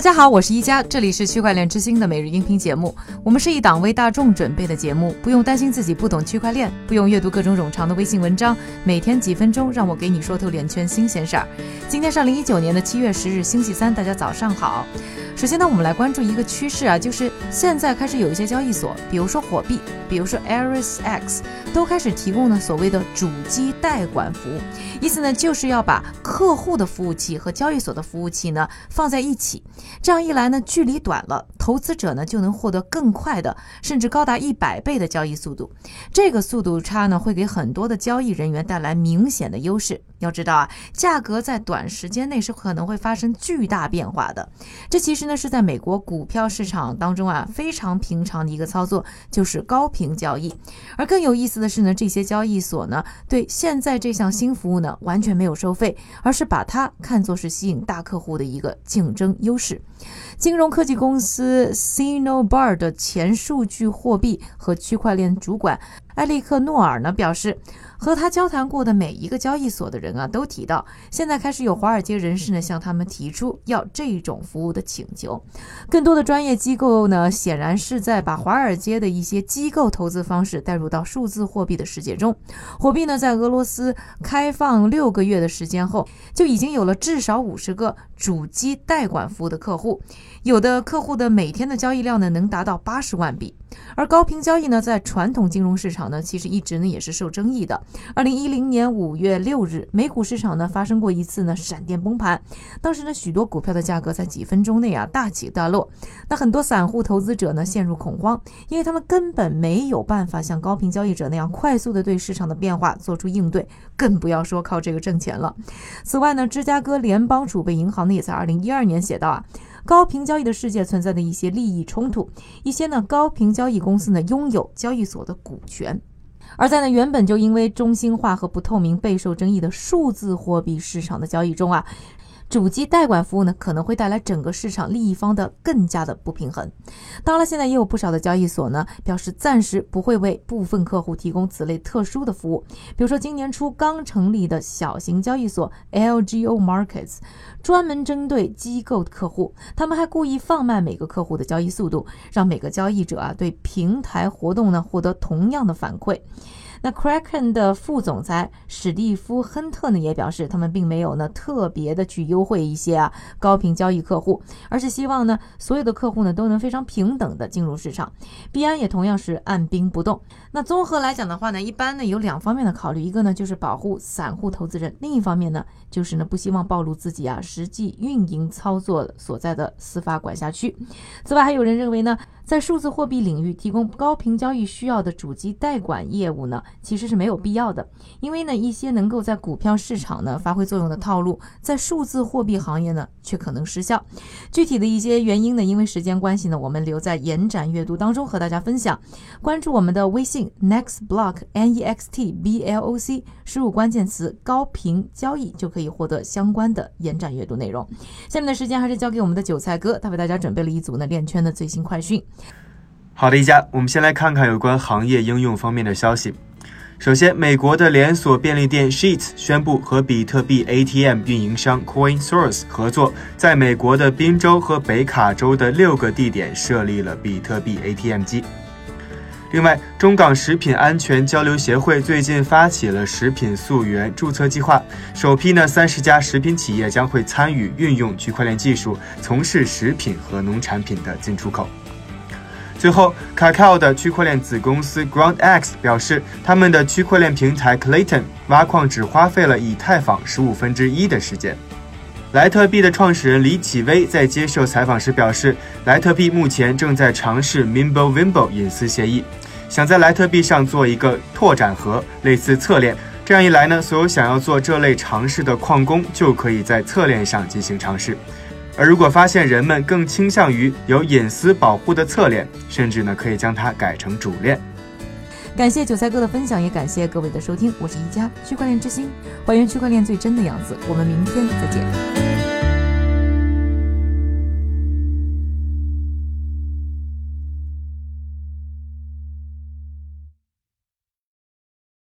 大家好，我是一加，这里是区块链之星的每日音频节目。我们是一档为大众准备的节目，不用担心自己不懂区块链，不用阅读各种冗长的微信文章，每天几分钟，让我给你说透链圈新鲜事儿。今天是二零一九年的七月十日，星期三，大家早上好。首先呢，我们来关注一个趋势啊，就是现在开始有一些交易所，比如说火币，比如说 ErisX，都开始提供呢所谓的主机代管服务，意思呢就是要把客户的服务器和交易所的服务器呢放在一起，这样一来呢，距离短了，投资者呢就能获得更快的，甚至高达一百倍的交易速度。这个速度差呢，会给很多的交易人员带来明显的优势。要知道啊，价格在短时间内是可能会发生巨大变化的。这其实呢是在美国股票市场当中啊非常平常的一个操作，就是高频交易。而更有意思的是呢，这些交易所呢对现在这项新服务呢完全没有收费，而是把它看作是吸引大客户的一个竞争优势。金融科技公司 Cinobar 的前数据货币和区块链主管埃利克诺尔呢表示。和他交谈过的每一个交易所的人啊，都提到，现在开始有华尔街人士呢向他们提出要这种服务的请求。更多的专业机构呢，显然是在把华尔街的一些机构投资方式带入到数字货币的世界中。货币呢，在俄罗斯开放六个月的时间后，就已经有了至少五十个主机代管服务的客户，有的客户的每天的交易量呢，能达到八十万笔。而高频交易呢，在传统金融市场呢，其实一直呢也是受争议的。二零一零年五月六日，美股市场呢发生过一次呢闪电崩盘，当时呢许多股票的价格在几分钟内啊大起大落。那很多散户投资者呢陷入恐慌，因为他们根本没有办法像高频交易者那样快速的对市场的变化做出应对，更不要说靠这个挣钱了。此外呢，芝加哥联邦储备银行呢也在二零一二年写道啊。高频交易的世界存在的一些利益冲突，一些呢高频交易公司呢拥有交易所的股权，而在那原本就因为中心化和不透明备受争议的数字货币市场的交易中啊。主机代管服务呢，可能会带来整个市场利益方的更加的不平衡。当然了，现在也有不少的交易所呢，表示暂时不会为部分客户提供此类特殊的服务。比如说，今年初刚成立的小型交易所 LGO Markets，专门针对机构客户，他们还故意放慢每个客户的交易速度，让每个交易者啊对平台活动呢获得同样的反馈。那 Kraken 的副总裁史蒂夫·亨特呢也表示，他们并没有呢特别的去优惠一些啊高频交易客户，而是希望呢所有的客户呢都能非常平等的进入市场。币安也同样是按兵不动。那综合来讲的话呢，一般呢有两方面的考虑，一个呢就是保护散户投资人，另一方面呢就是呢不希望暴露自己啊实际运营操作所在的司法管辖区。此外，还有人认为呢。在数字货币领域提供高频交易需要的主机代管业务呢，其实是没有必要的，因为呢，一些能够在股票市场呢发挥作用的套路，在数字货币行业呢却可能失效。具体的一些原因呢，因为时间关系呢，我们留在延展阅读当中和大家分享。关注我们的微信 next block n e x t b l o c，输入关键词高频交易就可以获得相关的延展阅读内容。下面的时间还是交给我们的韭菜哥，他为大家准备了一组呢链圈的最新快讯。好的，一家，我们先来看看有关行业应用方面的消息。首先，美国的连锁便利店 Sheets 宣布和比特币 ATM 运营商 CoinSource 合作，在美国的宾州和北卡州的六个地点设立了比特币 ATM 机。另外，中港食品安全交流协会最近发起了食品溯源注册计划，首批呢三十家食品企业将会参与运用区块链技术，从事食品和农产品的进出口。最后，Kakao 的区块链子公司 GroundX 表示，他们的区块链平台 Clayton 挖矿只花费了以太坊十五分之一的时间。莱特币的创始人李启威在接受采访时表示，莱特币目前正在尝试 Mimblewimble 隐私协议，想在莱特币上做一个拓展盒，类似侧链。这样一来呢，所有想要做这类尝试的矿工就可以在侧链上进行尝试。而如果发现人们更倾向于有隐私保护的侧链，甚至呢可以将它改成主链。感谢韭菜哥的分享，也感谢各位的收听，我是一家区块链之星，还原区块链最真的样子。我们明天再见。